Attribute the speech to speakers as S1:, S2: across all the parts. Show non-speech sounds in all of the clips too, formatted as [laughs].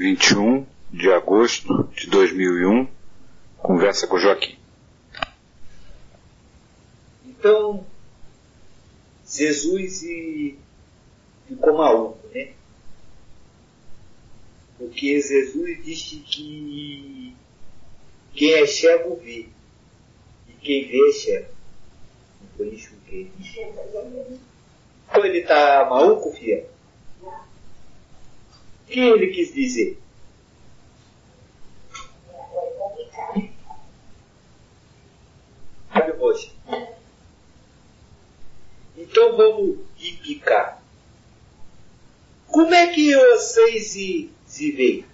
S1: 21 de agosto de 2001, conversa com Joaquim.
S2: Então, Jesus e ficou maluco, né? Porque Jesus disse que quem é cego vê, e quem vê é cego. Foi isso que ele disse. Então ele está maluco, filha? O que ele quis dizer? Sabe, moça? Então vamos explicar. Como é que vocês se, se veem?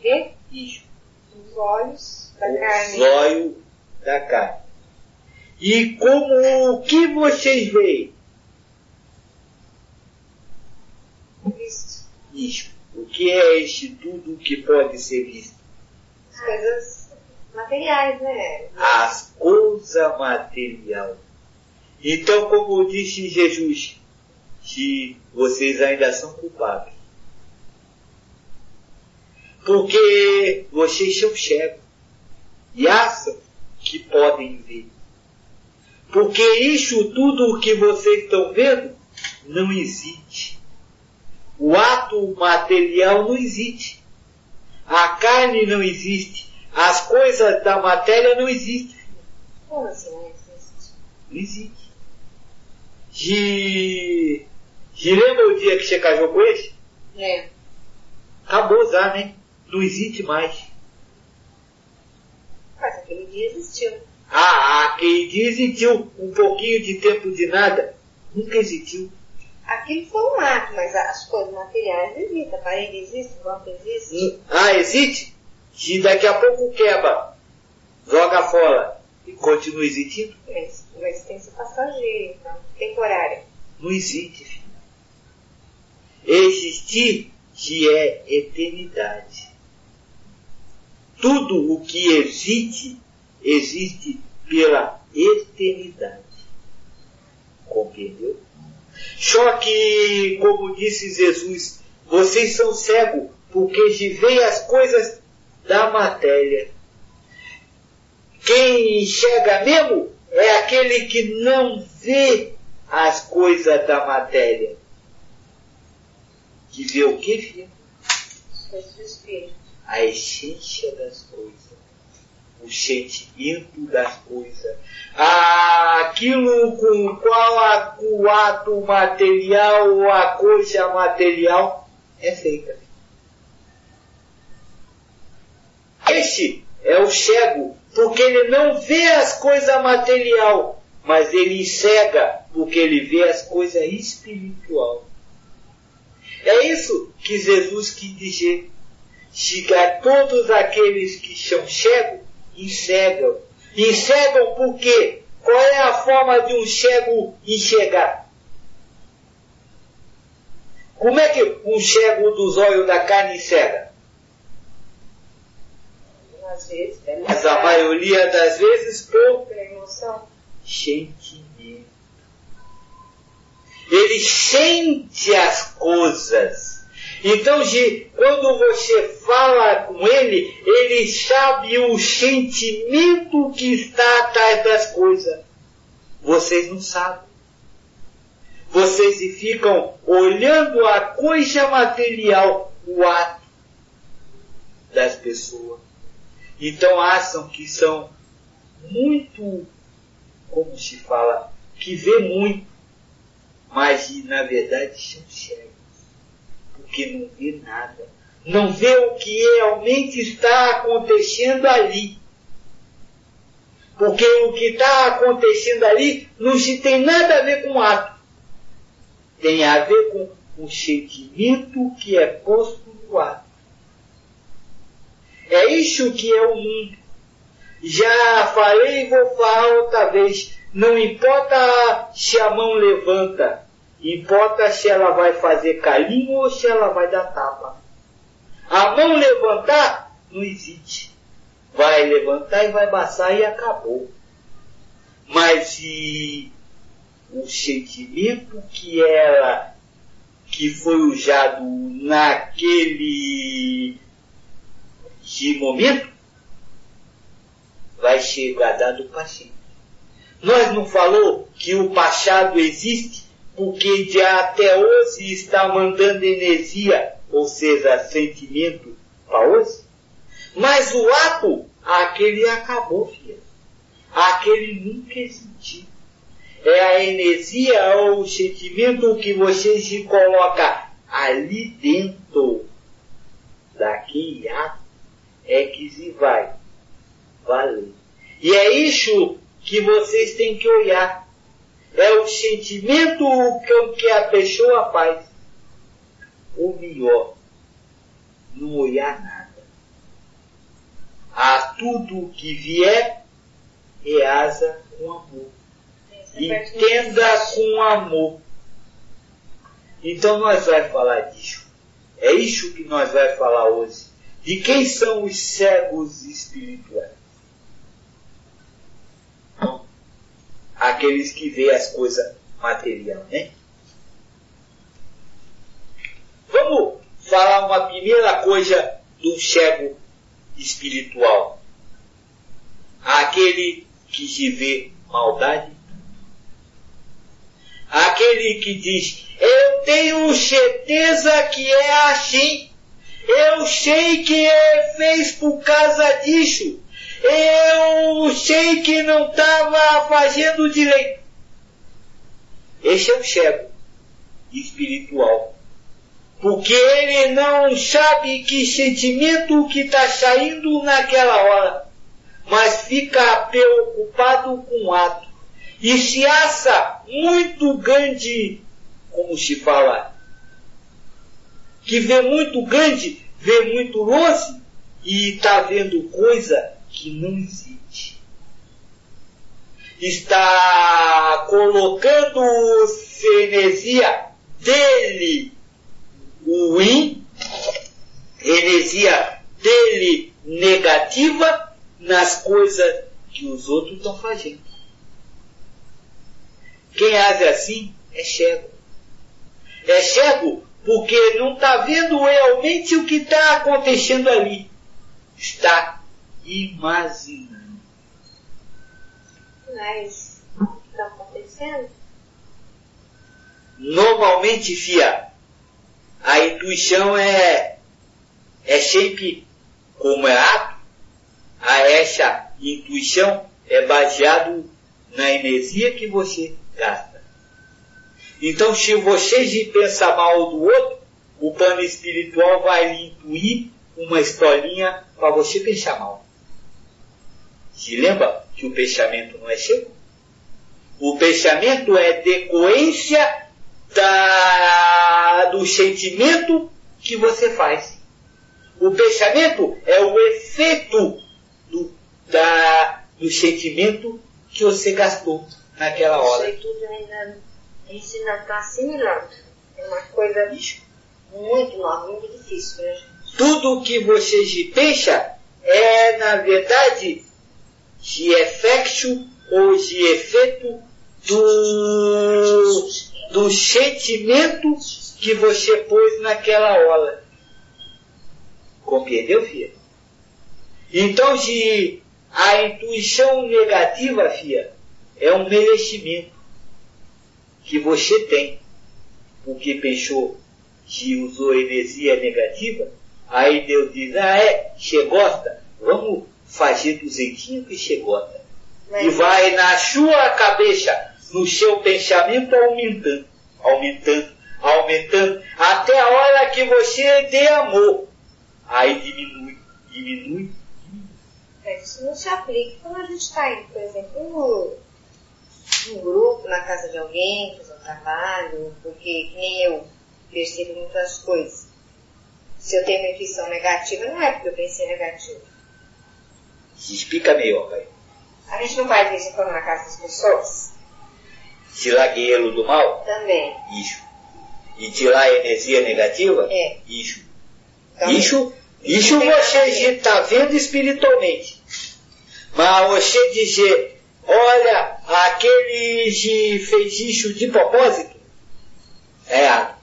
S3: quê?
S2: Isso.
S3: Os olhos da
S2: Os
S3: carne.
S2: olhos da carne. E como o que vocês veem? O que é este tudo que pode ser visto?
S3: As coisas materiais, né?
S2: As coisas material. Então, como disse Jesus, que vocês ainda são culpados. Porque vocês são cegos e acham que podem ver. Porque isso tudo que vocês estão vendo não existe. O ato material não existe. A carne não existe. As coisas da matéria não existem.
S3: Como assim não existe?
S2: Não existe. De... De lembra o dia que você casou com ele?
S3: É.
S2: Acabou já, né? Não existe mais.
S3: Mas aquele dia existiu.
S2: Ah, aquele dia existiu um pouquinho de tempo de nada. Nunca existiu.
S3: Aquilo foi um ato, mas as coisas materiais existem. A parede existe, o banco existe.
S2: Hum, Ah, existe? Se daqui a pouco quebra, joga fora e continua existindo?
S3: Mas uma existência passageira, então, temporária.
S2: Não existe, filho. Existir que é eternidade. Tudo o que existe, existe pela eternidade. Compreendeu? Só que, como disse Jesus, vocês são cegos porque de veem as coisas da matéria. Quem enxerga mesmo é aquele que não vê as coisas da matéria. Que vê o que, filho?
S3: As coisas do espírito.
S2: A essência das coisas. O sentimento das coisas. Aquilo com o qual o ato material ou a coisa material é feita. Este é o cego, porque ele não vê as coisas material, mas ele cega porque ele vê as coisas espiritual. É isso que Jesus quis dizer. Chegar todos aqueles que são cegos, enxergam. Enxergam por quê? Qual é a forma de um cego enxergar? Como é que um cego dos olhos da carne enxerga?
S3: Às vezes, é
S2: Mas a maioria das vezes por
S3: emoção.
S2: sentimento. Ele sente as coisas. Então, quando você fala com ele, ele sabe o sentimento que está atrás das coisas. Vocês não sabem. Vocês ficam olhando a coisa material, o ato das pessoas. Então acham que são muito, como se fala, que vê muito, mas na verdade são cegos, porque não vê nada. Não vê o que realmente está acontecendo ali. Porque o que está acontecendo ali não se tem nada a ver com o ato. Tem a ver com o sentimento que é posto no ato. É isso que é o mundo. Já falei e vou falar outra vez. Não importa se a mão levanta, importa se ela vai fazer carinho ou se ela vai dar tapa. A mão levantar não existe. Vai levantar e vai baçar e acabou. Mas se o sentimento que ela que foi usado naquele de momento, vai chegar dado paciente. Nós não falou que o Pachado existe porque de até hoje está mandando energia, ou seja, sentimento para hoje? Mas o ato, aquele acabou, filho. Aquele nunca existiu. É a energia ou o sentimento que você se coloca ali dentro daquele ato é que se vai valer. E é isso que vocês têm que olhar. É o sentimento com que a pessoa faz. Ou melhor, não olhar nada. A tudo que vier, reasa com amor. Entenda com amor. Então nós vamos falar disso. É isso que nós vamos falar hoje. De quem são os cegos espirituais? Aqueles que veem as coisas materiais, né? Vamos falar uma primeira coisa do cego espiritual. Aquele que se vê maldade. Aquele que diz, eu tenho certeza que é assim. Eu sei que ele fez por causa disso. Eu sei que não estava fazendo direito. Esse é o cego espiritual. Porque ele não sabe que sentimento que está saindo naquela hora, mas fica preocupado com o ato. E se acha muito grande, como se fala, que vê muito grande, vê muito longe e está vendo coisa que não existe. Está colocando energia dele ruim, energia dele negativa nas coisas que os outros estão fazendo. Quem age assim é cego. É cego porque não está vendo realmente o que está acontecendo ali. Está imaginando.
S3: Mas o que está acontecendo?
S2: Normalmente, Fia, a intuição é, é sempre, como é ato, a essa intuição é baseado na energia que você gasta. Então, se você pensa mal do outro, o plano espiritual vai lhe intuir uma historinha para você pensar mal. Se lembra que o pensamento não é seu? O pensamento é decorrência da, do sentimento que você faz. O pensamento é o efeito do, da, do sentimento que você gastou naquela hora.
S3: Isso tudo ainda ensina a estar assimilando. É uma coisa muito nova, muito difícil gente.
S2: Tudo que você pensa é, na verdade, de efeito ou de efeito do, do sentimento que você pôs naquela hora. Compreendeu, filha? Então, se a intuição negativa, filha, é um merecimento que você tem, porque pensou que usou energia negativa, aí Deus diz, ah é, você gosta, vamos que você gosta. Mas... E vai na sua cabeça, no seu pensamento aumentando, aumentando, aumentando, até a hora que você dê amor. Aí diminui, diminui.
S3: É, isso não se aplica quando a gente está indo, por exemplo, no um grupo na casa de alguém, fazer um trabalho, porque nem eu percebo muitas coisas. Se eu tenho uma intuição negativa, não é porque eu pensei negativo.
S2: Se explica melhor, pai.
S3: A gente não faz isso quando na casa das pessoas?
S2: Tirar guerreiro do mal?
S3: Também.
S2: Isso. E tirar a energia negativa?
S3: É.
S2: Isso. Também. Isso, isso você está vendo espiritualmente. Mas você dizer Olha, aquele que fez isso de propósito, é errado.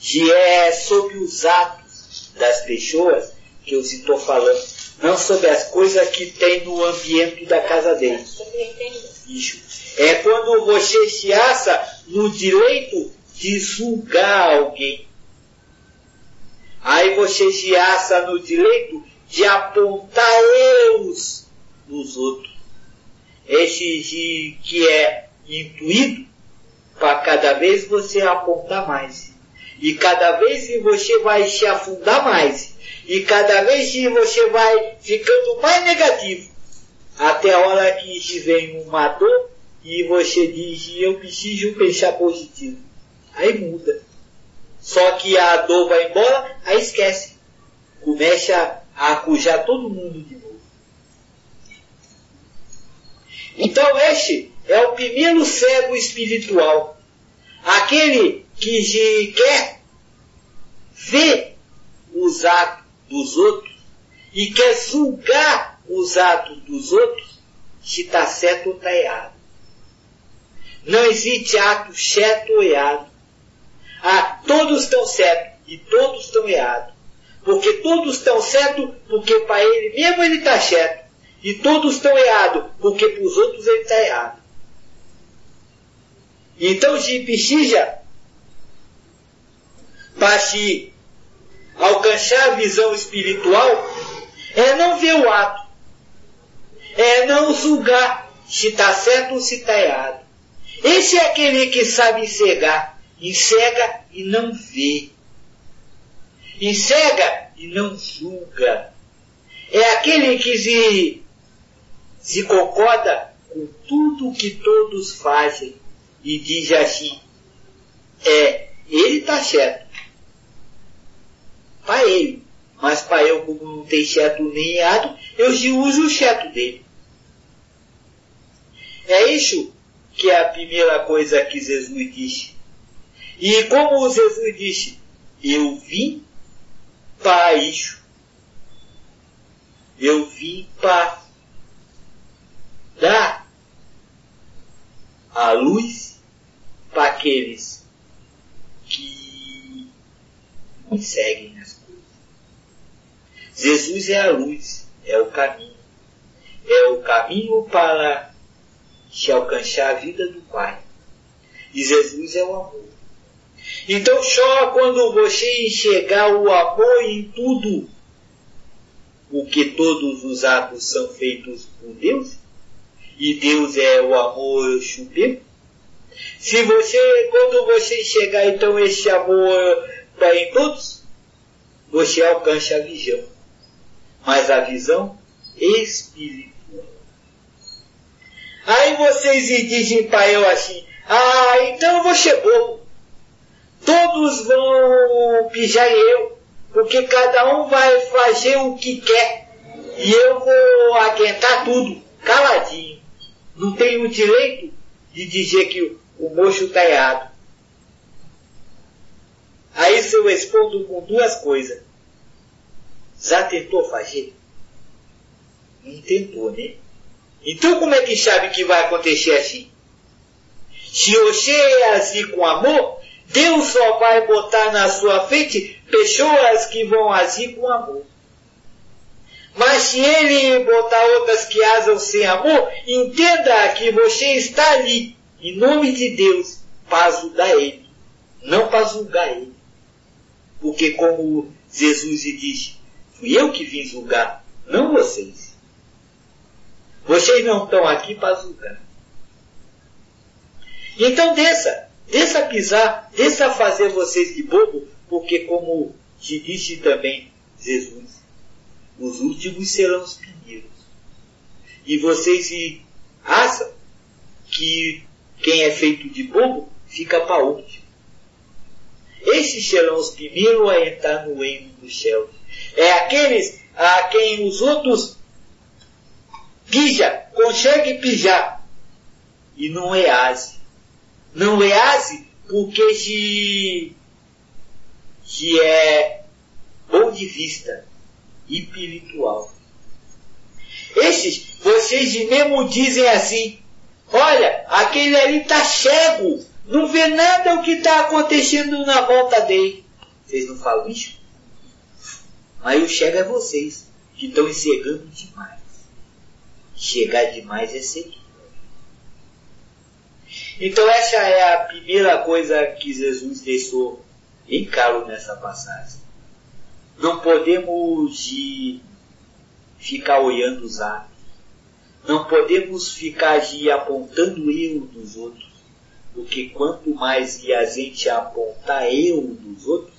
S2: que é sobre os atos das pessoas que eu estou falando, não sobre as coisas que tem no ambiente da casa dele. Isso. É quando você se acha no direito de julgar alguém. Aí você se acha no direito de apontar erros dos outros. Esse que é intuído para cada vez você apontar mais. E cada vez que você vai se afundar mais. E cada vez que você vai ficando mais negativo. Até a hora que te vem uma dor e você diz, eu preciso pensar positivo. Aí muda. Só que a dor vai embora, aí esquece. Começa a acujar todo mundo de novo. Então este é o primeiro cego espiritual. Aquele que quer ver os atos dos outros e quer julgar os atos dos outros se está certo ou está errado. Não existe ato certo ou errado. Ah, todos estão certos e todos estão errados. Porque todos estão certos porque para ele mesmo ele está certo. E todos estão errados porque para os outros ele está errado. Então se para se alcançar a visão espiritual é não ver o ato. É não julgar se está certo ou se está errado. Esse é aquele que sabe enxergar. Enxerga e não vê. Enxerga e não julga. É aquele que se, se concorda com tudo que todos fazem e diz assim, é, ele está certo. Para ele. Mas para eu, como não tem certo nem errado, eu uso o certo dele. É isso que é a primeira coisa que Jesus disse. E como Jesus disse, eu vim para isso. Eu vim para dar a luz para aqueles que me seguem. Jesus é a luz, é o caminho. É o caminho para se alcançar a vida do Pai. E Jesus é o amor. Então só quando você enxergar o amor em tudo, o que todos os atos são feitos por Deus, e Deus é o amor supremo, se você, quando você enxergar então esse amor para em todos, você alcança a visão. Mas a visão espiritual. Aí vocês dizem para eu assim, ah, então eu vou. Todos vão pijar eu, porque cada um vai fazer o que quer. E eu vou aguentar tudo, caladinho. Não tenho direito de dizer que o, o mocho está errado. Aí se eu respondo com duas coisas. Já tentou fazer? Não tentou, né? Então como é que sabe que vai acontecer assim? Se você é assim com amor, Deus só vai botar na sua frente pessoas que vão agir com amor. Mas se ele botar outras que asam sem amor, entenda que você está ali, em nome de Deus, para ajudar ele, não para julgar ele. Porque como Jesus disse, fui eu que vim julgar, não vocês. Vocês não estão aqui para julgar. Então desça, desça pisar, desça fazer vocês de bobo, porque como te disse também Jesus, os últimos serão os primeiros. E vocês acham que quem é feito de bobo fica para último. Esses serão os primeiros a entrar no reino dos céus. É aqueles a quem os outros pija, consegue pijar. E não é ase. Não é ase porque se, se é bom de vista, espiritual. Esses, vocês mesmo dizem assim, olha, aquele ali está cego, não vê nada o que está acontecendo na volta dele. Vocês não falam isso? Mas o chega é vocês, que estão enxergando demais. Chegar demais é seguir. Então essa é a primeira coisa que Jesus deixou em claro nessa passagem. Não podemos de ficar olhando os atos. Não podemos ficar de apontando o erro dos outros. Porque quanto mais a gente apontar erro dos outros,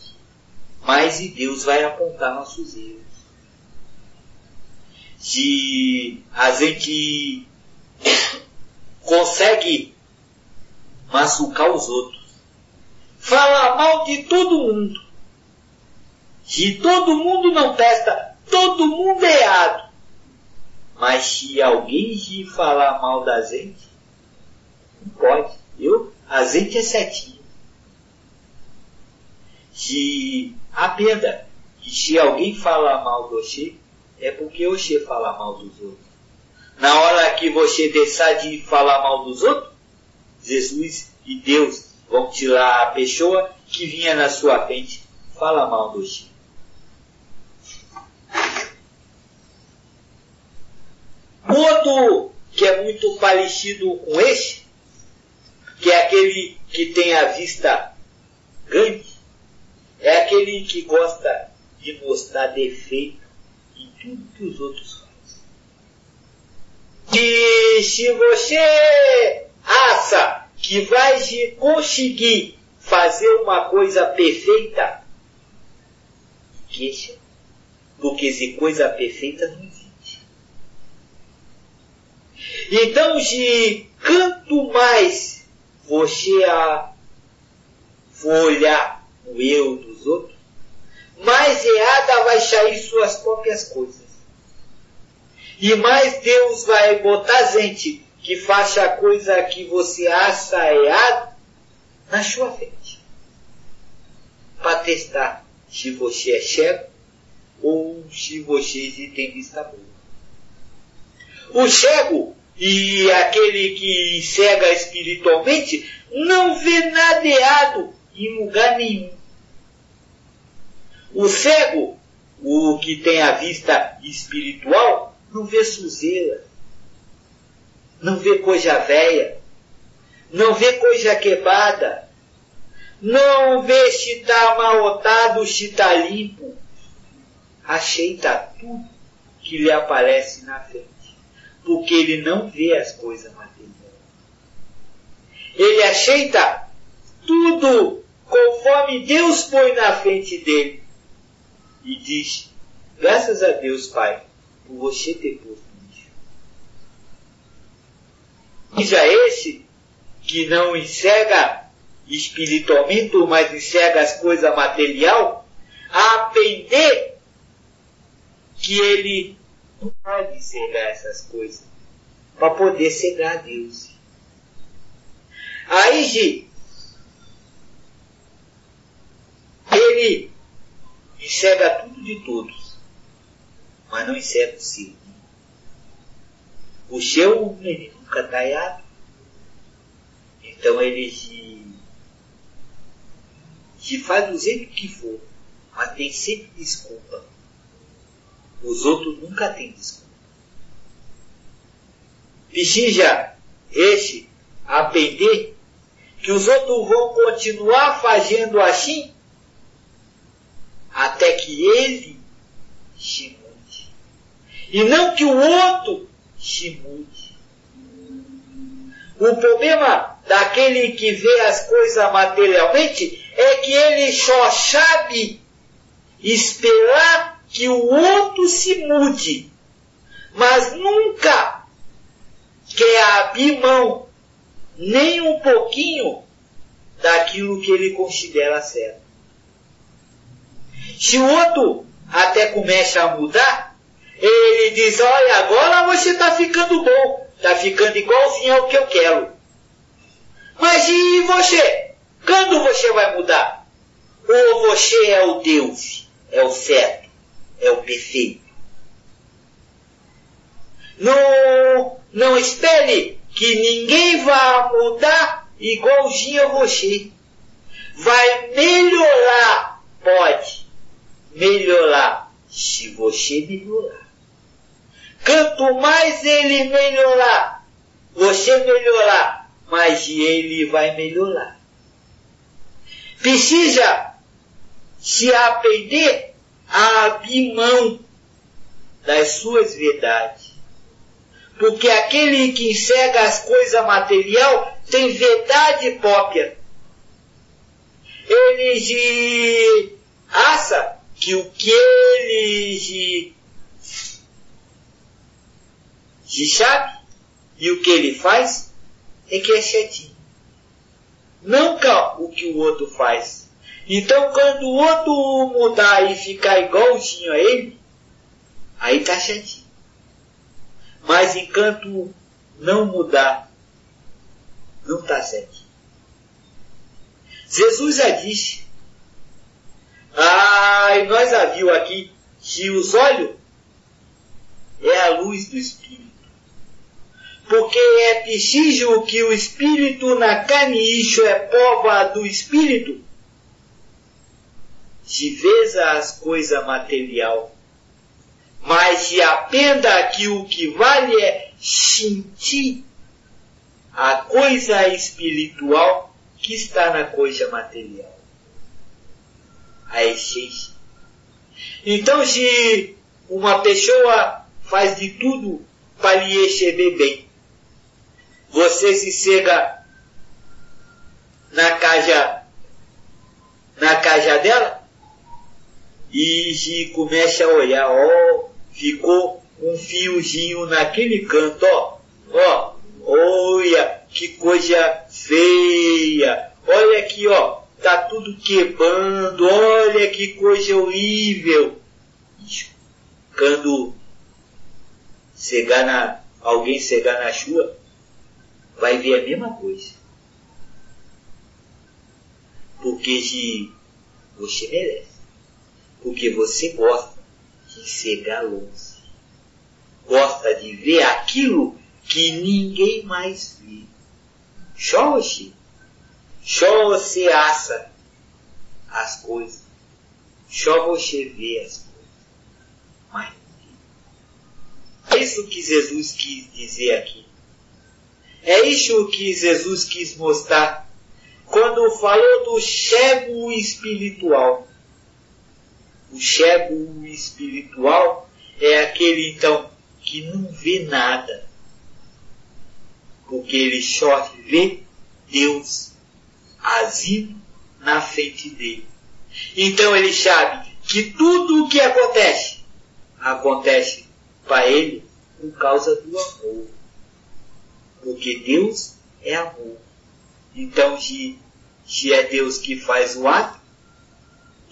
S2: mais e Deus vai apontar nossos erros. Se a gente consegue machucar os outros, falar mal de todo mundo, se todo mundo não testa, todo mundo é errado. Mas se alguém de falar mal da gente, não pode. Eu, a gente é certinho. Se a perda, que se alguém falar mal do Oxê, é porque o Oxê fala mal dos outros. Na hora que você deixar de falar mal dos outros, Jesus e Deus vão tirar a pessoa que vinha na sua frente fala mal do Oxê. Outro que é muito parecido com este, que é aquele que tem a vista grande, é aquele que gosta de mostrar defeito em tudo que os outros fazem. E se você acha que vai conseguir fazer uma coisa perfeita, queixa, porque se coisa perfeita não existe. Então, de quanto mais você a for olhar o eu dos outros, mais errada vai sair suas próprias coisas. E mais Deus vai botar gente que faça a coisa que você acha errada na sua frente. Para testar se você é cego ou se você tem vista boa. O cego e aquele que cega espiritualmente não vê nada errado em lugar nenhum. O cego, o que tem a vista espiritual, não vê sujeira, não vê coisa velha, não vê coisa quebrada, não vê se está amarrotado, se está limpo. Aceita tudo que lhe aparece na frente porque ele não vê as coisas materiais. Ele aceita tudo conforme Deus põe na frente dele e diz: Graças a Deus, Pai, por você ter posto isso. Seja esse que não enxerga espiritualmente, mas enxerga as coisas material, a aprender que ele não pode cegar essas coisas para poder cegar a Deus. Aí, Gi, ele enxerga tudo de todos, mas não enxerga o seu. O seu ele nunca está errado. Então ele se, se faz do jeito que for, mas tem sempre desculpa os outros nunca têm desculpa. Precisa este aprender que os outros vão continuar fazendo assim até que ele se mude. E não que o outro se mude. O problema daquele que vê as coisas materialmente é que ele só sabe esperar que o outro se mude, mas nunca quer abrir mão nem um pouquinho daquilo que ele considera certo. Se o outro até começa a mudar, ele diz, olha, agora você está ficando bom, está ficando igualzinho ao que eu quero. Mas e você? Quando você vai mudar? Ou você é o Deus, é o certo? é o perfeito. Não, não espere que ninguém vá mudar igualzinho a você. Vai melhorar pode melhorar se você melhorar. Quanto mais ele melhorar, você melhorar, mais ele vai melhorar. Precisa se aprender a abrir mão das suas verdades. Porque aquele que enxerga as coisas material tem verdade própria. Ele acha que o que ele se sabe e o que ele faz é que é certinho. Nunca o que o outro faz. Então quando o outro mudar e ficar igualzinho a ele, aí tá certinho. Mas enquanto não mudar, não tá certinho. Jesus já disse, ah, e nós viu aqui, que os olhos é a luz do Espírito porque é preciso que o espírito na carne, isso é prova do espírito, se veja as coisas material, mas se aprenda que o que vale é sentir a coisa espiritual que está na coisa material. A essência. Então se uma pessoa faz de tudo para lhe receber bem, você se chega na caixa, na caixa dela e começa a olhar, ó, ficou um fiozinho naquele canto, ó, ó, olha que coisa feia, olha aqui, ó, tá tudo quebrando, olha que coisa horrível. Quando chegar na, alguém chegar na chuva, vai ver a mesma coisa. Porque você merece. Porque você gosta de ser galoso. Gosta de ver aquilo que ninguém mais vê. Só você. Você acha as coisas. Só você vê as coisas. Mas é isso que Jesus quis dizer aqui. É isso que Jesus quis mostrar quando falou do cego espiritual. O cego espiritual é aquele então que não vê nada, porque ele só vê Deus agindo na frente dele. Então ele sabe que tudo o que acontece, acontece para ele por causa do amor porque Deus é amor. Então, se, se é Deus que faz o ato,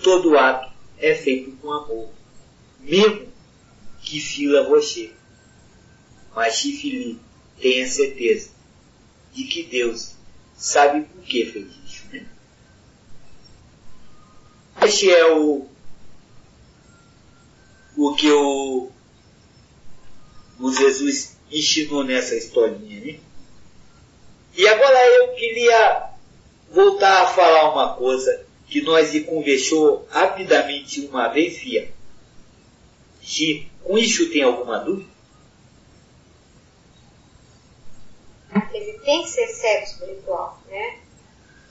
S2: todo ato é feito com amor, mesmo que fila você. Mas se ferir, tenha certeza de que Deus sabe por que fez isso. Né? Este é o, o que o, o Jesus ensinou nessa historinha, né? E agora eu queria voltar a falar uma coisa que nós conversou rapidamente uma vez, Fia. Se com isso tem alguma dúvida?
S3: Ele tem que ser cego espiritual, né?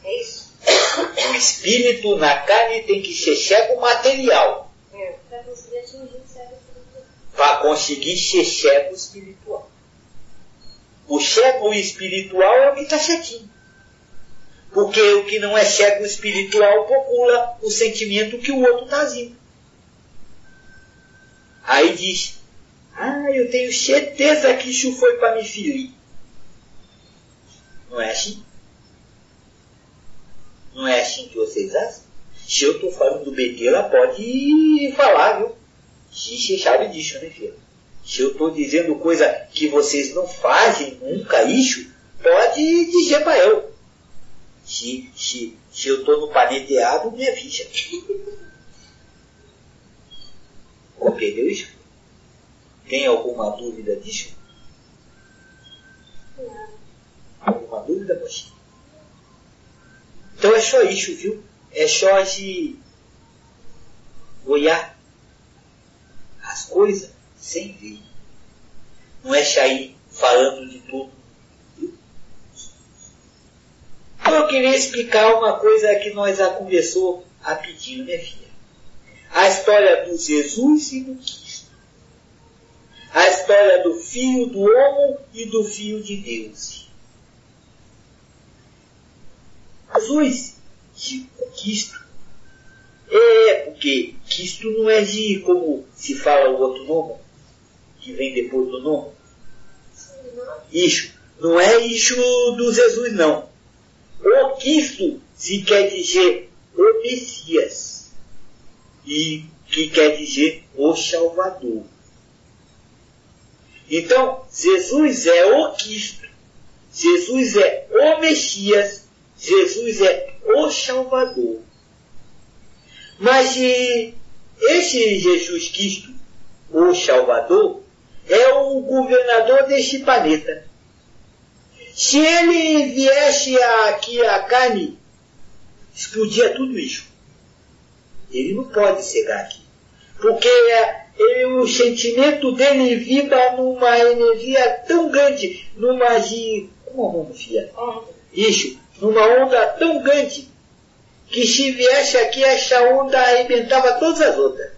S3: É isso?
S2: O espírito na carne tem que ser cego material.
S3: É, para conseguir atingir o cego espiritual.
S2: Para conseguir ser cego espiritual. O cego espiritual é o que está certinho. Porque o que não é cego espiritual procura o sentimento que o outro está agindo. Aí diz, ah, eu tenho certeza que isso foi para me ferir. Não é assim? Não é assim que vocês acham? Se eu estou falando do BT, ela pode falar, viu? Você sabe disso, né, filho? Se eu estou dizendo coisa que vocês não fazem nunca isso, pode dizer para eu. Se, se, se eu estou no paneteado, me avisa. Compreendeu [laughs] isso? Tem alguma dúvida disso?
S3: Não.
S2: Alguma dúvida, mocinha? Então é só isso, viu? É só de olhar as coisas sem ver. Não é sair falando de tudo. Então eu queria explicar uma coisa que nós já conversou rapidinho, né filha? A história do Jesus e do Cristo. A história do Filho do Homem e do Filho de Deus. Jesus e o Cristo. É, porque Cristo não é de como se fala o outro nome, que vem depois do nome. Isso. Não é isso do Jesus, não. O Cristo se quer dizer o Messias. E que quer dizer o Salvador. Então, Jesus é o Cristo. Jesus é o Messias. Jesus é o Salvador. Mas esse Jesus Cristo, o Salvador, é o governador deste planeta. Se ele viesse aqui a carne, explodia tudo isso. Ele não pode chegar aqui. Porque ele, o sentimento dele vibra numa energia tão grande, numa de. Como vamos fia? Isso, numa onda tão grande, que se viesse aqui essa onda arrebentava todas as outras.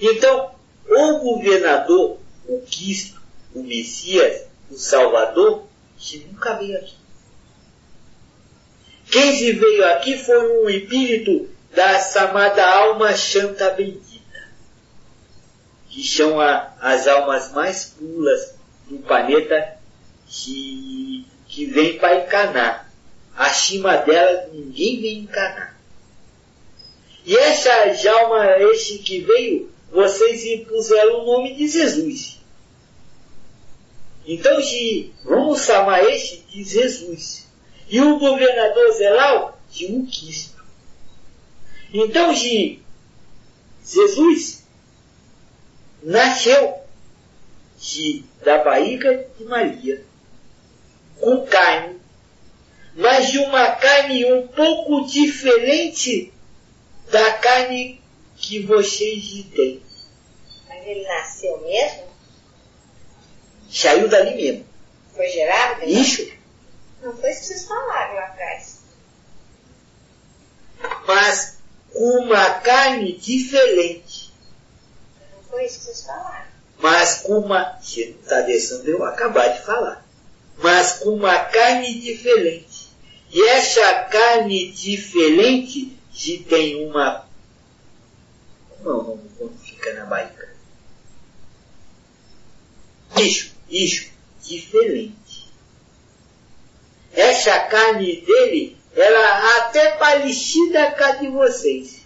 S2: Então, o governador, o Cristo, o Messias, o Salvador, que nunca veio aqui. Quem se veio aqui foi um espírito da chamada alma chanta bendita, que são a, as almas mais puras do planeta que, que vem para encarnar. Acima delas ninguém vem encarnar. E essa alma, esse que veio, vocês impuseram o nome de Jesus. Então, de, vamos chamar este de Jesus. E o governador Zelal de um Cristo. Então, de Jesus nasceu de, da barriga de Maria, com carne, mas de uma carne um pouco diferente da carne que vocês têm.
S3: Mas ele nasceu mesmo?
S2: Saiu dali mesmo.
S3: Foi gerado? Mesmo?
S2: Isso.
S3: Não foi isso que vocês falaram lá atrás.
S2: Mas com uma carne diferente.
S3: Não foi isso que vocês falaram.
S2: Mas com uma. Você não está deixando eu acabar de falar. Mas com uma carne diferente. E essa carne diferente se tem uma. Como é o nome quando fica na barriga? Isso, isso, diferente. Essa carne dele era até parecida com a de vocês.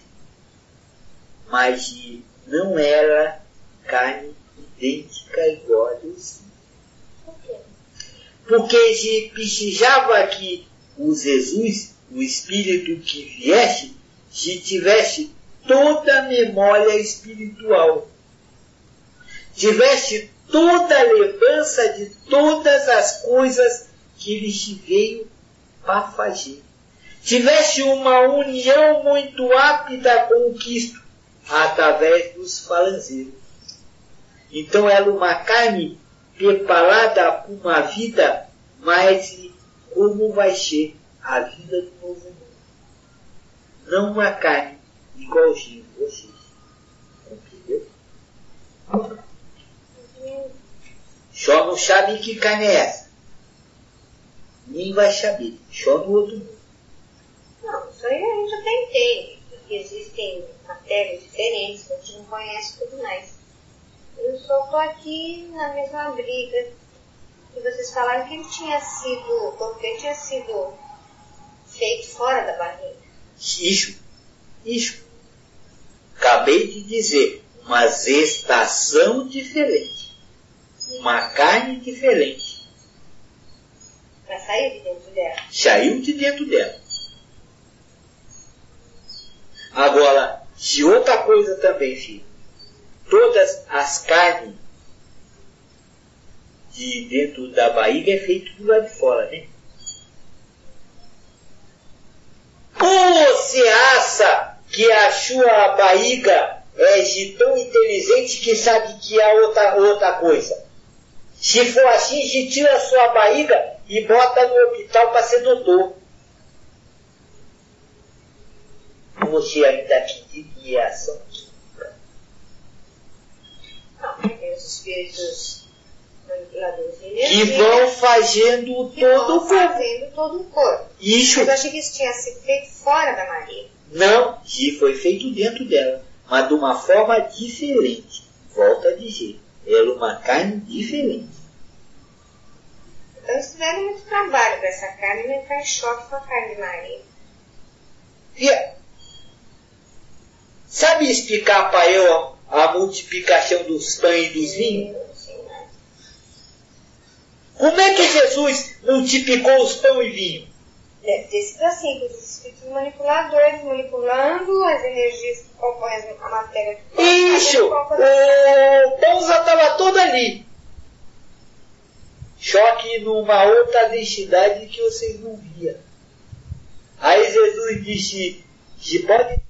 S2: Mas não era carne idêntica igual a de? Porque se precisava que o Jesus, o Espírito que viesse, se tivesse toda a memória espiritual, tivesse toda a lembrança de todas as coisas que ele veio para fazer, tivesse uma união muito rápida com o Cristo, através dos falangeiros. Então era uma carne preparada para uma vida, mas como vai ser a vida do novo mundo. Não uma carne igualzinho vocês. Compreendeu? Só não sabe que carne é essa. Nem vai saber. Só no outro mundo.
S3: Não, isso aí a gente até entende. Que existem matérias diferentes, a gente não conhece tudo mais. Eu só estou aqui na mesma briga que vocês falaram que ele tinha sido, dele tinha sido feito fora da barriga.
S2: Isso. Isso. Acabei de dizer. Uma gestação diferente. Uma carne diferente.
S3: Pra sair de dentro dela.
S2: Saiu de dentro dela. Agora, se outra coisa também, filho. Todas as carnes de dentro da barriga é feito do lado de fora, né? Ou você acha que a sua barriga é de tão inteligente que sabe que há outra, outra coisa. Se for assim, gente tira a sua barriga e bota no hospital para ser doutor. Você ainda em reação química?
S3: Não, tem os espíritos manipuladores de
S2: Que
S3: energia
S2: vão fazendo
S3: que
S2: todo
S3: vão
S2: o corpo.
S3: fazendo todo o corpo.
S2: Isso
S3: Mas eu achei que isso tinha sido feito fora da Maria.
S2: não, que foi feito dentro dela, mas de uma forma diferente. Volto a dizer, era uma carne diferente.
S3: Então eles tiveram muito trabalho para essa carne não entrar em choque com a carne de Maria.
S2: Fia, sabe explicar para eu a multiplicação dos pães e dos vinhos? Como é que Jesus multiplicou os pão e vinho?
S3: Deve ter sido assim, com os espíritos manipuladores manipulando as energias que compõem a matéria.
S2: Isso! O pão já estava todo ali. Choque numa outra densidade que vocês não viam. Aí Jesus disse, se pode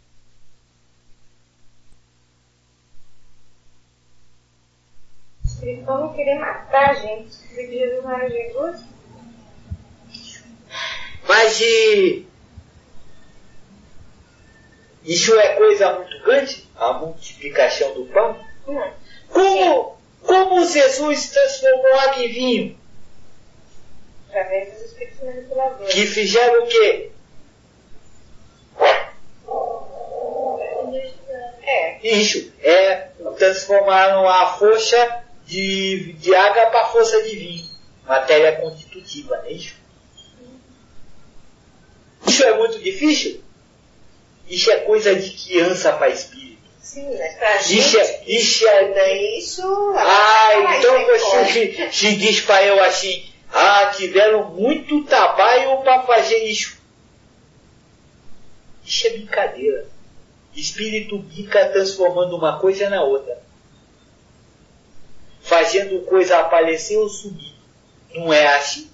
S3: Espíritos vão querer matar a gente. Dizer que Jesus não era Jesus.
S2: Mas de... Isso é coisa muito grande? A multiplicação do pão?
S3: Não.
S2: Como, como Jesus transformou água em vinho?
S3: Através dos espíritos manipuladores.
S2: Que fizeram o quê?
S3: É,
S2: Isso. É, transformaram a força de, de água para força de vinho. Matéria constitutiva, não é isso? Isso é muito difícil? Isso é coisa de criança para espírito.
S3: sim, mas pra
S2: Isso
S3: gente,
S2: é, isso é
S3: daí isso...
S2: Ah, então
S3: isso é
S2: você
S3: fora.
S2: se, se diz para eu assim, ah, tiveram muito trabalho para fazer isso. Isso é brincadeira. Espírito bica transformando uma coisa na outra. Fazendo coisa aparecer ou subir. Não é assim?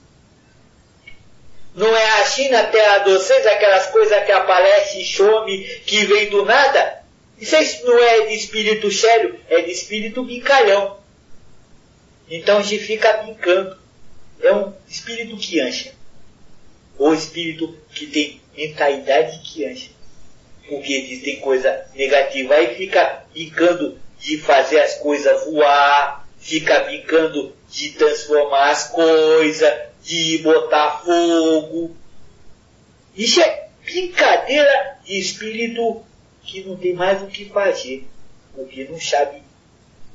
S2: Não é assim na terra de vocês, aquelas coisas que aparecem e some, que vem do nada? Isso aí não é de espírito sério, é de espírito brincalhão. Então gente fica brincando. É um espírito que ancha. Ou espírito que tem mentalidade que ancha. Porque diz tem coisa negativa. Aí fica brincando de fazer as coisas voar, fica brincando de transformar as coisas, de botar fogo. Isso é brincadeira de espírito que não tem mais o que fazer, porque não sabe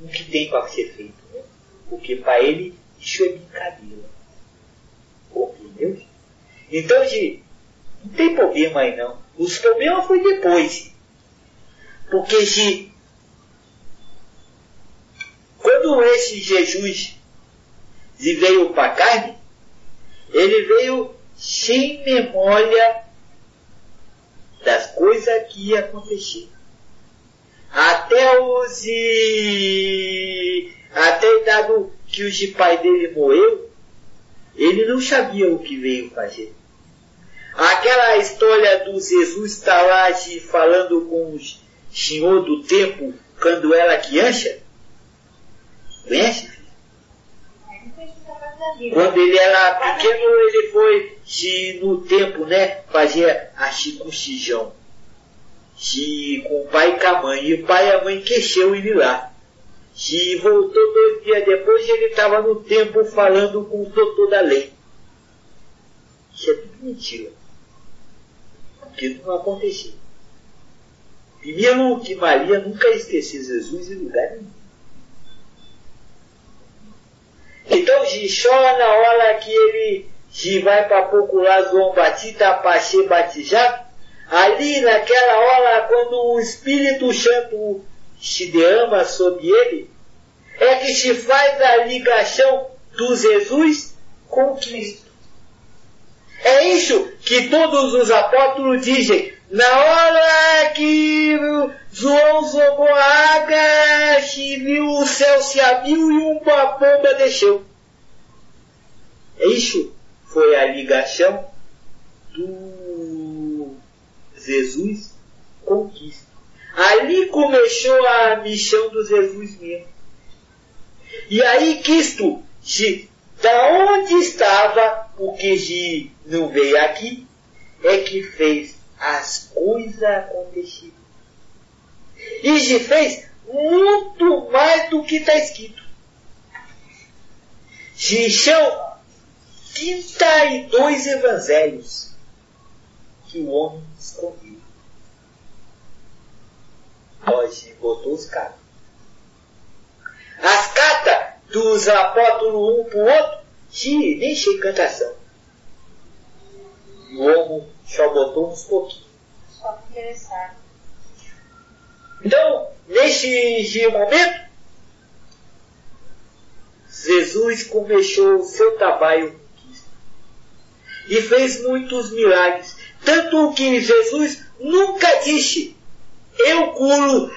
S2: o que tem para ser feito. Né? Porque para ele isso é brincadeira. Entendeu? Então, gente, não tem problema aí não. Os problemas foi depois. Porque se quando esse Jesus veio para a carne, ele veio sem memória das coisas que ia acontecer. Até os até dado que o pai dele morreu, ele não sabia o que veio fazer. Aquela história do Jesus estar lá de, falando com o senhor do tempo quando era criança, conhece? Quando ele era pequeno, ele foi se, no tempo, né, fazer a circuncisão. Se, com o pai e com a mãe. E o pai e a mãe queixeu ele lá. Se voltou dois dias depois, ele estava no tempo falando com o doutor da lei. Isso é tudo mentira. Porque não aconteceu. Primeiro que Maria nunca esqueceu Jesus em lugar nenhum. Então, só na hora que ele vai para procurar João Batista para ser batizado, ali naquela hora, quando o Espírito Santo se derrama sobre ele, é que se faz a ligação do Jesus com Cristo. É isso que todos os apóstolos dizem. Na hora que João jogou a água, viu o céu se abriu e uma pomba desceu. É isso foi a ligação do Jesus com Cristo. Ali começou a missão do Jesus mesmo. E aí Cristo, de, da onde estava, porque de não veio aqui, é que fez as coisas acontecerem. E de fez muito mais do que está escrito. De são 32 evangelhos que o homem escolheu. Hoje botou os caras. As cartas dos apóstolos um para o outro, sim, nem cantação. E o homem só botou uns pouquinhos.
S3: Só interessar.
S2: Então, neste momento, Jesus começou o seu trabalho e fez muitos milagres. Tanto que Jesus nunca disse, eu curo,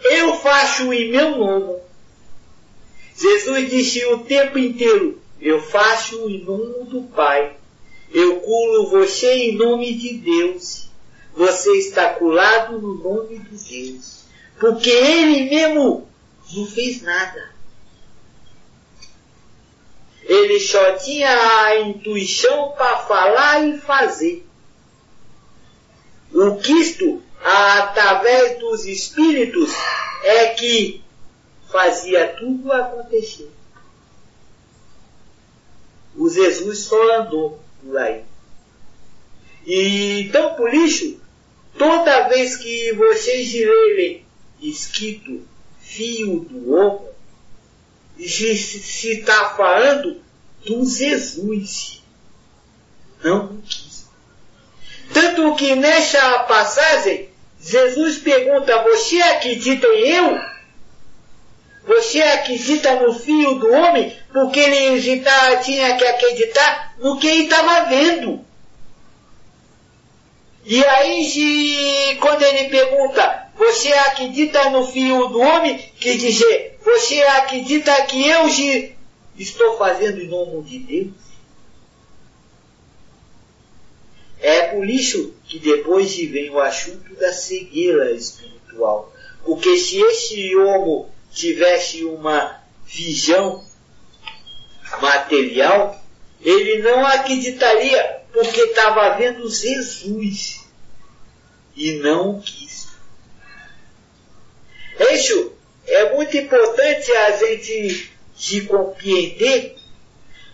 S2: eu faço em meu nome. Jesus disse o tempo inteiro, eu faço em nome do Pai. Eu curo você em nome de Deus. Você está curado no nome de Deus. Porque Ele mesmo não fez nada. Ele só tinha a intuição para falar e fazer. O Cristo, através dos Espíritos, é que fazia tudo acontecer. O Jesus só andou por aí. E então por isso, toda vez que vocês lerem escrito fio do homem, se está falando do Jesus, não do Cristo. Tanto que nessa passagem, Jesus pergunta, você acredita em eu? Você acredita no Filho do Homem? Porque ele tinha que acreditar no que ele estava vendo. E aí, quando ele pergunta, você acredita no Filho do Homem? Que dizer, você acredita que eu estou fazendo em nome de Deus? É por isso que depois vem o assunto da cegueira espiritual. Porque se esse homem tivesse uma visão material, ele não acreditaria porque estava vendo Jesus e não o Cristo. Isso é muito importante a gente se compreender,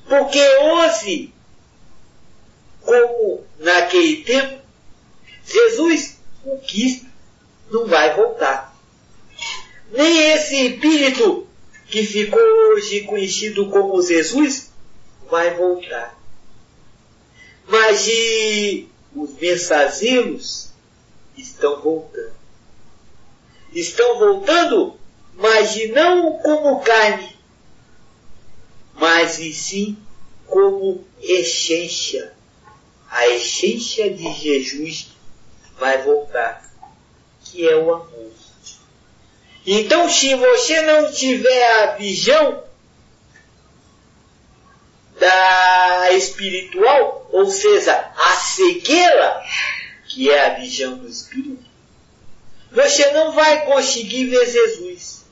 S2: porque hoje, como naquele tempo, Jesus, o Cristo, não vai voltar. Nem esse espírito que ficou hoje conhecido como Jesus vai voltar. Mas e os mensageiros estão voltando. Estão voltando, mas não como carne, mas e sim como essência. A essência de Jesus vai voltar, que é o amor. Então, se você não tiver a visão da espiritual, ou seja, a cegueira, que é a visão do espírito, você não vai conseguir ver Jesus.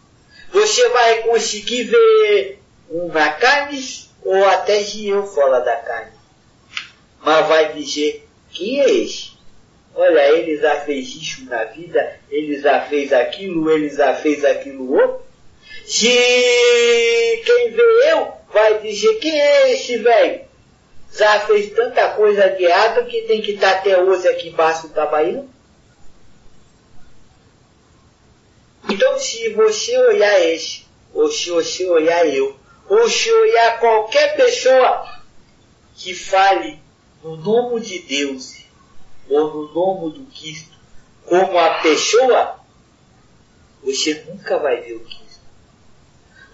S2: Você vai conseguir ver uma carne ou até eu fora da carne. Mas vai dizer, quem é esse? Olha, ele já fez isso na vida, ele já fez aquilo, ele já fez aquilo outro. Se quem vê eu vai dizer, quem é esse velho? Já fez tanta coisa de errado que tem que estar até hoje aqui embaixo trabalhando. Então se você olhar esse, ou se você olhar eu, ou se olhar qualquer pessoa que fale no nome de Deus, ou no nome do Cristo, como a pessoa, você nunca vai ver o Cristo.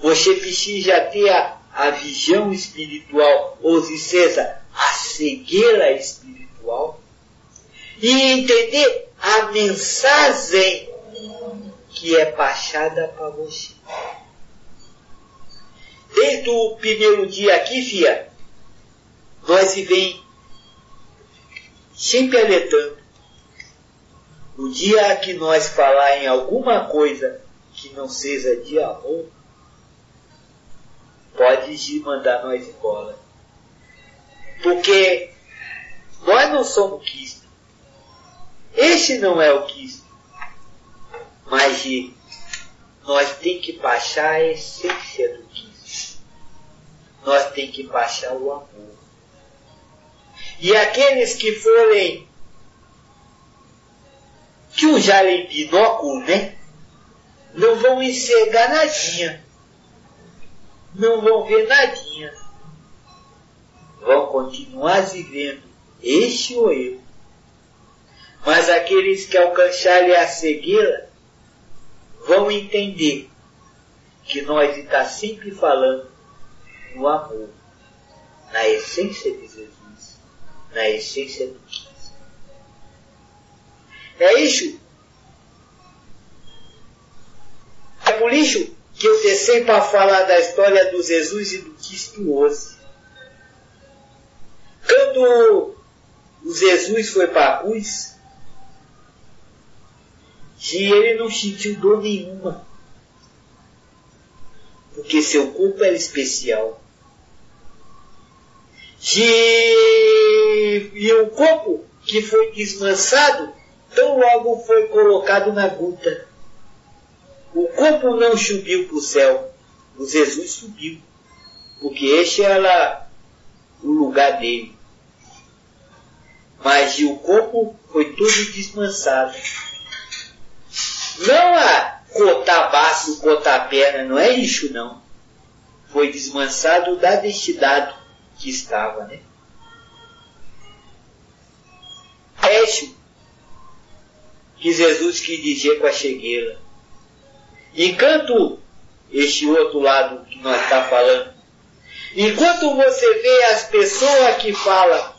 S2: Você precisa ter a, a visão espiritual, ou seja, a cegueira espiritual, e entender a mensagem que é passada para você. Desde o primeiro dia aqui, filha, nós vivemos sempre alertando O dia que nós falar em alguma coisa que não seja de amor, pode mandar nós embora. Porque nós não somos Cristo. Este não é o Cristo. Mas nós tem que baixar a essência do Cristo. Nós tem que baixar o amor. E aqueles que forem que usarem binóculo, né? Não vão enxergar nadinha. Não vão ver nadinha. Vão continuar vivendo, este ou eu. Mas aqueles que alcançarem a cegueira vão entender que nós está sempre falando no amor, na essência de Jesus, na essência do. É isso. É por isso que eu desci para falar da história do Jesus e do Cristo hoje. Quando o Jesus foi para a cruz, e ele não sentiu dor nenhuma, porque seu corpo era especial. E, e o corpo que foi desmansado tão logo foi colocado na guta. O corpo não subiu para o céu, o Jesus subiu, porque este era o lugar dele. Mas o corpo foi tudo desmansado. Não a cotar baço, cotar perna, não é isso não. Foi desmansado da destidade que estava, né? Este que Jesus quis dizer com a chegueira. Enquanto este outro lado que nós está falando, enquanto você vê as pessoas que falam,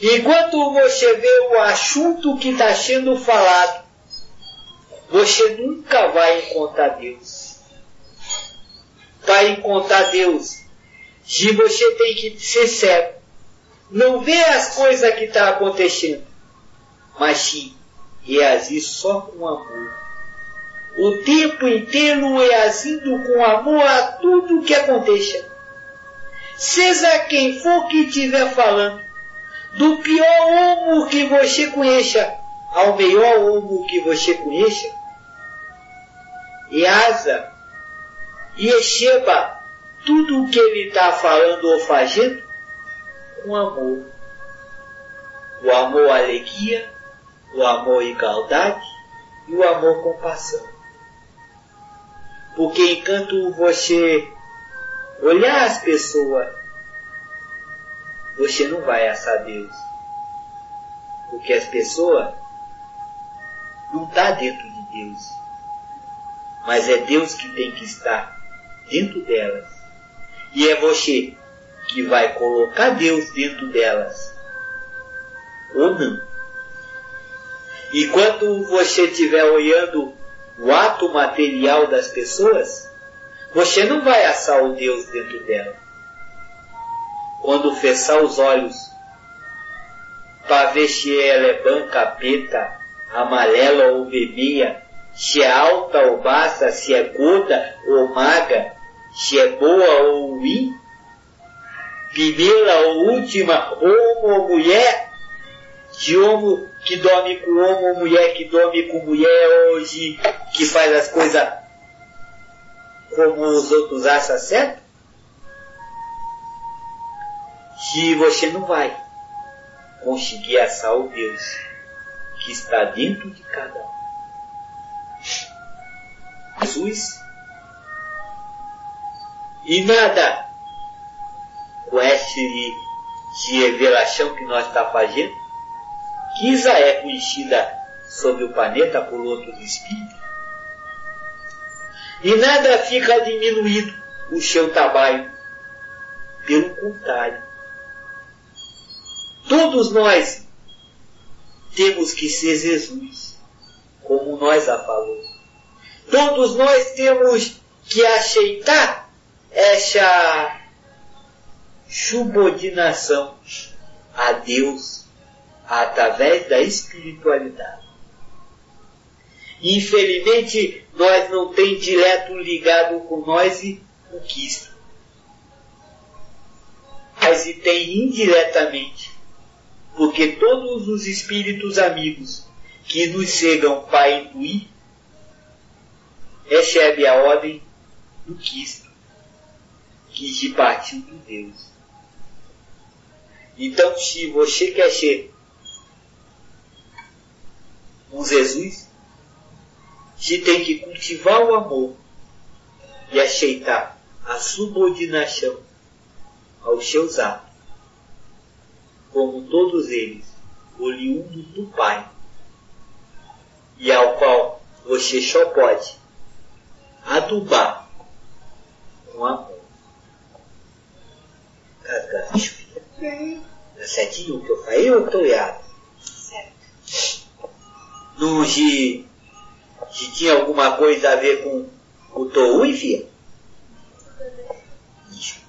S2: enquanto você vê o assunto que está sendo falado, você nunca vai encontrar Deus. Para encontrar Deus, se você tem que ser cego, não ver as coisas que estão tá acontecendo, mas sim reagir só com amor. O tempo inteiro reagindo com amor a tudo que aconteça. Seja quem for que estiver falando, do pior homo que você conheça ao melhor homo que você conheça, e asa e receba tudo o que ele está falando ou fazendo com amor. O amor, alegria, o amor igualdade e o amor compaixão. Porque enquanto você olhar as pessoas, você não vai assar Deus. Porque as pessoas não estão tá dentro de Deus. Mas é Deus que tem que estar dentro delas. E é você que vai colocar Deus dentro delas. Ou não. E quando você estiver olhando o ato material das pessoas, você não vai assar o Deus dentro dela. Quando fechar os olhos para ver se ela é branca, preta, amarela ou vermelha, se é alta ou baixa, se é gorda ou magra, se é boa ou ruim, primeira ou última, homem ou mulher, de homem que dorme com homem ou mulher que dorme com mulher hoje, que faz as coisas como os outros acham certo? Se você não vai conseguir assar o Deus que está dentro de cada um. Jesus e nada com este de revelação que nós está fazendo que já é conhecida sobre o planeta por outros espíritos. E nada fica diminuído o seu trabalho. Pelo contrário. Todos nós temos que ser Jesus, como nós já falou. Todos nós temos que aceitar essa subordinação a Deus através da espiritualidade. Infelizmente, nós não tem direto ligado com nós e o Cristo. Mas e tem indiretamente, porque todos os espíritos amigos que nos chegam para intuir, recebe a ordem do Cristo, que de partiu de Deus. Então, se você quer ser um Jesus, se tem que cultivar o amor e aceitar a subordinação aos seus atos, como todos eles, oriundos do Pai, e ao qual você só pode adubar com amor. É certinho o que eu falei ou estou errado?
S3: Certo.
S2: No de, de tinha alguma coisa a ver com o Toui, filha? Isso.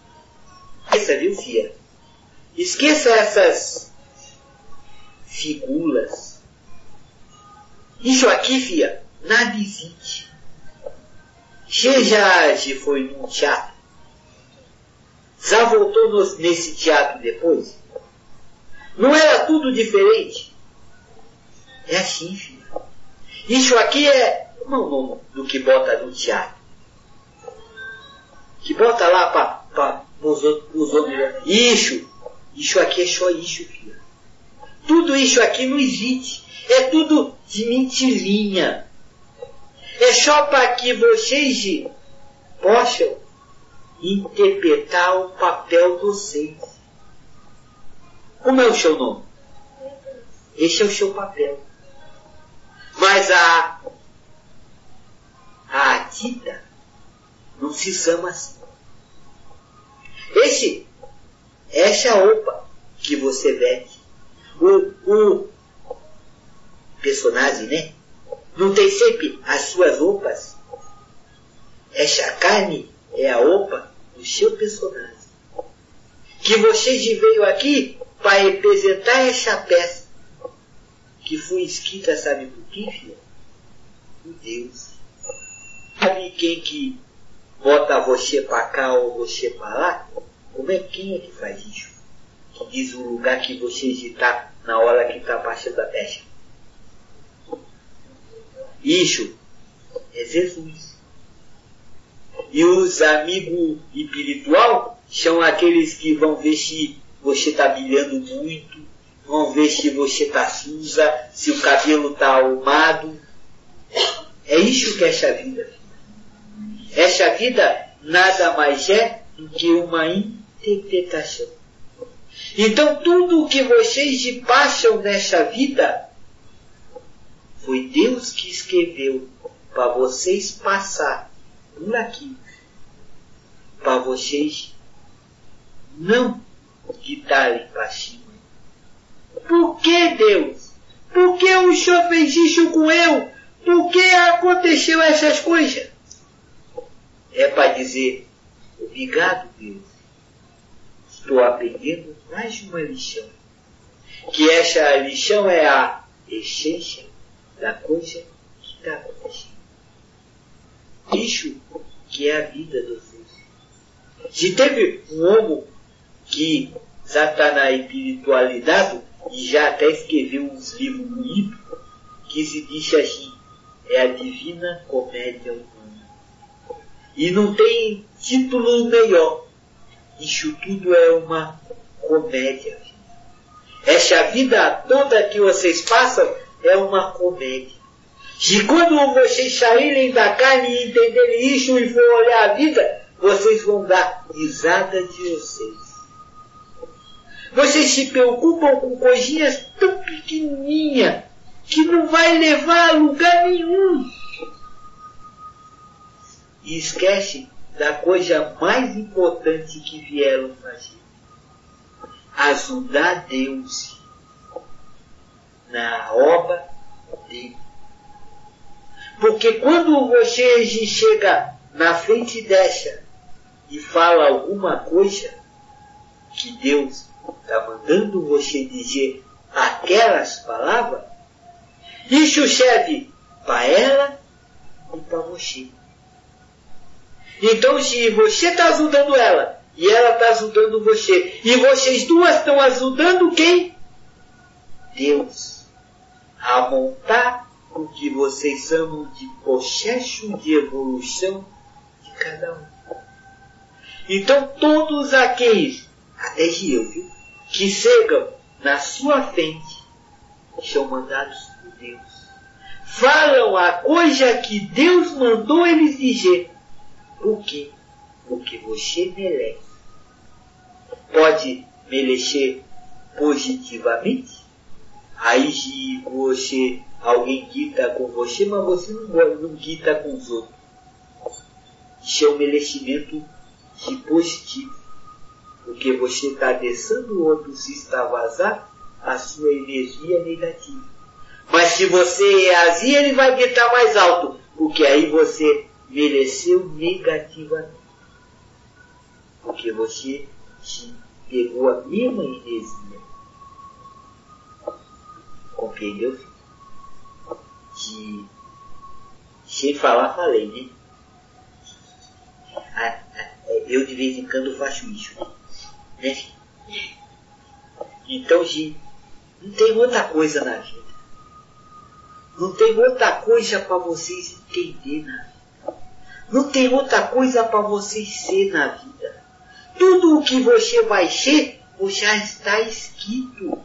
S2: Esqueça, viu, filha? Esqueça essas figuras. Isso aqui, filha, nada existe. Você já foi num teatro? Já voltou nesse teatro depois? Não era tudo diferente? É assim, filho. Isso aqui é é o nome do que bota no teatro? Que bota lá para os outros. Isso. Isso aqui é só isso, filho. Tudo isso aqui não existe. É tudo de mentirinha. É só para que vocês possam interpretar o papel docente. Como é o seu nome? Esse é o seu papel. Mas a, a Tita não se chama assim. Esse, essa roupa que você veste. O, o personagem, né? Não tem sempre as suas roupas. Essa carne é a roupa do seu personagem. Que você veio aqui para representar essa peça que foi escrita, sabe por quem, filho? Por Deus. Sabe quem que bota você para cá ou você para lá? Como é quem é que faz isso? Que diz o lugar que você está na hora que está passando a peça. Isso é Jesus. E os amigos espiritual são aqueles que vão ver se você está brilhando muito, vão ver se você está suja, se o cabelo está arrumado. É isso que é essa vida. Essa vida nada mais é do que uma interpretação. Então tudo o que vocês passam nessa vida foi Deus que escreveu para vocês passar aqui. Para vocês não quitarem para cima. Por que Deus? Por que o Senhor fez isso com eu? Por que aconteceu essas coisas? É para dizer, obrigado Deus. Estou aprendendo mais uma lição. Que essa lição é a essência da coisa que está acontecendo. Isso que é a vida dos filhos. Se teve um homem que já está na espiritualidade e já até escreveu uns livros bonitos que se diz assim, é a divina comédia humana. E não tem título melhor. Isso tudo é uma comédia. Essa vida toda que vocês passam é uma comédia. Se quando vocês saírem da carne e entenderem isso e for olhar a vida, vocês vão dar risada de vocês. Vocês se preocupam com coisinhas tão pequenininhas que não vai levar a lugar nenhum. E esquece da coisa mais importante que vieram fazer. Ajudar Deus na obra dele. Porque quando você chega na frente dessa e fala alguma coisa que Deus está mandando você dizer aquelas palavras, isso serve para ela e para você. Então, se você está ajudando ela e ela está ajudando você, e vocês duas estão ajudando quem? Deus. A montar o que vocês chamam de processo de evolução de cada um. Então, todos aqueles, até eu, viu, que chegam na sua frente, são mandados por Deus. Falam a coisa que Deus mandou eles dizer. Por quê? Porque você merece. Pode merecer positivamente. Aí você, alguém guita com você, mas você não, não guita com os outros. Isso é um merecimento de positivo. Porque você está deixando o outro se extravasar a sua energia negativa. Mas se você é assim, ele vai gritar mais alto, porque aí você mereceu negativamente. Porque você te pegou a mesma energia. Compreendeu? De, sem falar, falei, né? Ah, eu de vez em quando faço isso. Né? Então, gente, não tem outra coisa na vida. Não tem outra coisa para vocês entenderem na vida. Não tem outra coisa para vocês ser na vida. Tudo o que você vai ser, já está escrito.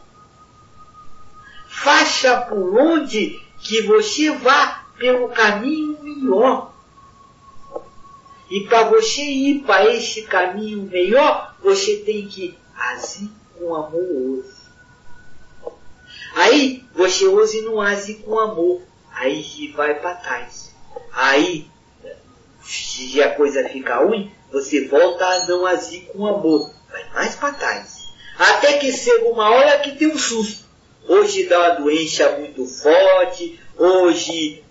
S2: Faça por onde que você vá pelo caminho melhor. E para você ir para esse caminho melhor, você tem que agir com amor hoje. Aí você hoje não age com amor, aí vai para trás. Aí se a coisa fica ruim, você volta a não agir com amor. Vai mais para trás. Até que chega uma hora que tem um susto. Hoje dá uma doença muito forte, hoje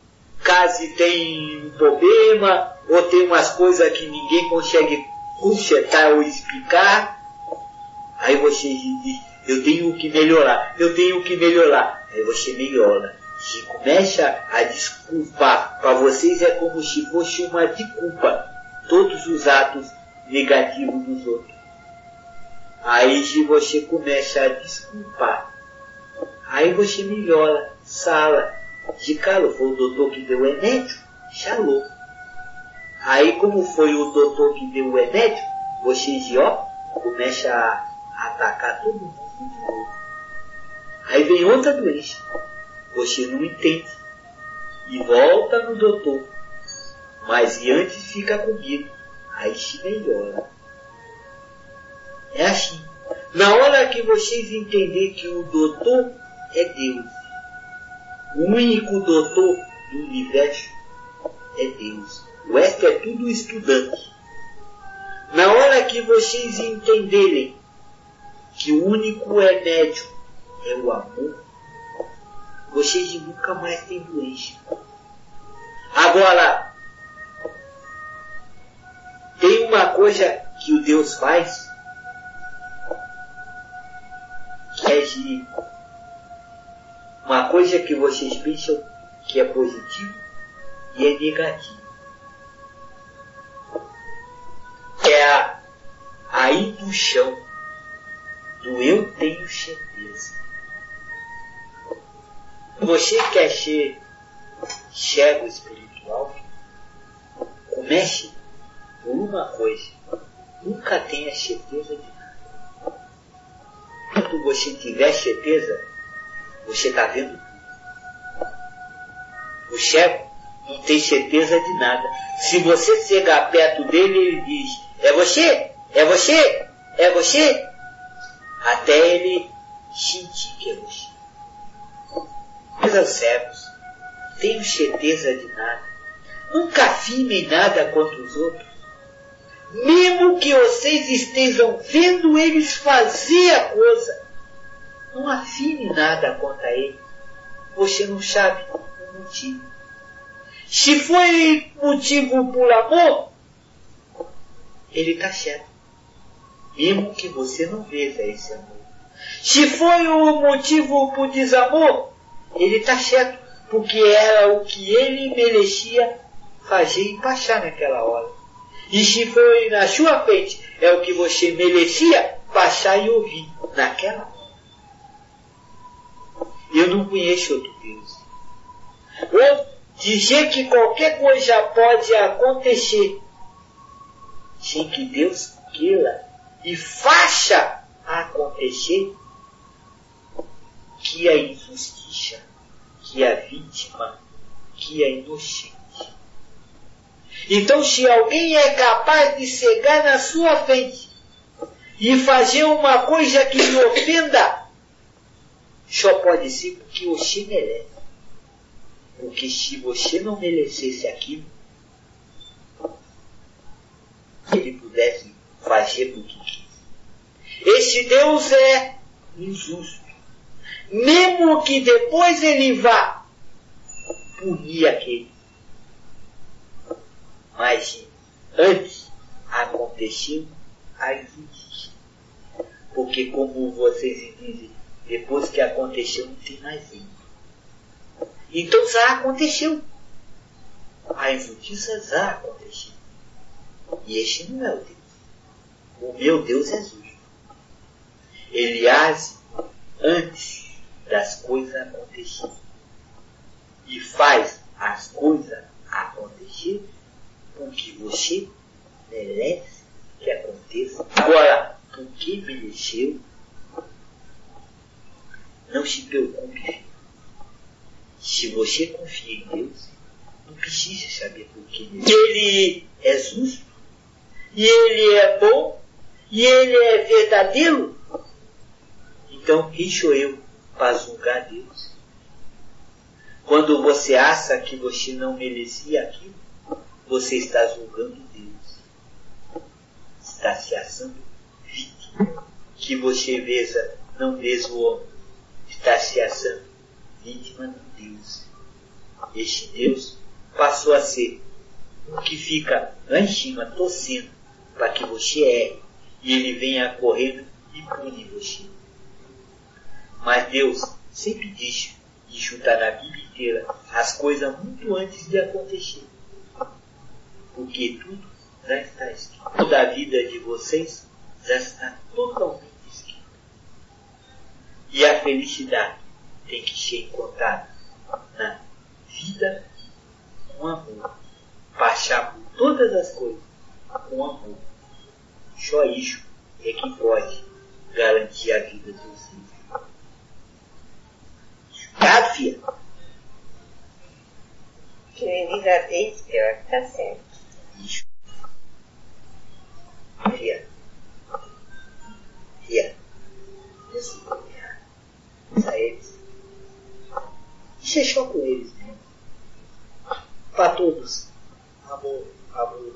S2: quase tem um problema, ou tem umas coisas que ninguém consegue consertar ou explicar. Aí você diz, eu tenho que melhorar, eu tenho que melhorar. Aí você melhora se começa a desculpar, para vocês é como se fosse uma desculpa todos os atos negativos dos outros. Aí se você começa a desculpar, aí você melhora, sala. Se calo foi o doutor que deu o remédio, chalou. Aí como foi o doutor que deu o remédio, vocês ó, começa a atacar todo mundo de. Aí vem outra doença você não entende. E volta no doutor. Mas e antes fica comigo. Aí se melhora. É assim. Na hora que vocês entenderem que o doutor é Deus, o único doutor do universo é Deus. O resto é tudo estudante. Na hora que vocês entenderem que o único remédio é o amor, vocês nunca mais têm doença. Agora, tem uma coisa que o Deus faz, que é de uma coisa que vocês pensam que é positivo e é negativo. É a, a indução do eu tenho certeza. Você quer ser cego espiritual? Comece por uma coisa. Nunca tenha certeza de nada. Quando você tiver certeza, você está vendo tudo. O cego não tem certeza de nada. Se você chegar perto dele, ele diz, é você? É você? É você? Até ele sentir que é você aos cegos. Tenho certeza de nada. Nunca afirmem nada contra os outros. Mesmo que vocês estejam vendo eles fazer a coisa, não afirme nada contra ele. Você não sabe o motivo. Se foi motivo por amor, ele está certo. Mesmo que você não veja esse amor. Se foi o motivo por desamor, ele está certo, porque era o que ele merecia fazer e passar naquela hora. E se foi na sua frente, é o que você merecia passar e ouvir naquela hora. Eu não conheço outro Deus. Ou dizer que qualquer coisa pode acontecer sem que Deus queira e faça acontecer que a injustiça, que a vítima, que a inocente. Então, se alguém é capaz de chegar na sua frente e fazer uma coisa que lhe ofenda, só pode ser porque você merece. Porque se você não merecesse aquilo, ele pudesse fazer porque quis. Esse Deus é injusto. Mesmo que depois ele vá punir aquele. Mas antes aconteceu a injustiça. Porque como vocês dizem, depois que aconteceu não tem mais fim. Então já aconteceu. A injustiça já aconteceu. E este não é o Deus. O meu Deus é justo. Ele age antes das coisas acontecerem. E faz as coisas acontecer porque você merece que aconteça. Agora, porque mereceu, não se preocupe. Se você confia em Deus, não precisa saber por que ele é justo, e ele é bom, e ele é verdadeiro. Então, quem sou eu para julgar Deus? Quando você acha que você não merecia aquilo, você está julgando Deus. Está se achando vítima. Que você veja, não veja o homem. Está se achando vítima de Deus. Este Deus passou a ser o que fica lá em cima torcendo para que você erre e ele venha correndo e pune você. Mas Deus sempre diz, isso está na Bíblia inteira, as coisas muito antes de acontecer. Porque tudo já está escrito. Toda a vida de vocês já está totalmente. E a felicidade tem que ser encontrada na vida com amor. Passar por todas as coisas com amor. Só isso é que pode garantir a vida de vocês. Tá, filha?
S3: A Deus, pior que tá certo.
S2: Isso. Filha. Filha. Isso a eles. Só com eles, né? Para todos. Amor, amor,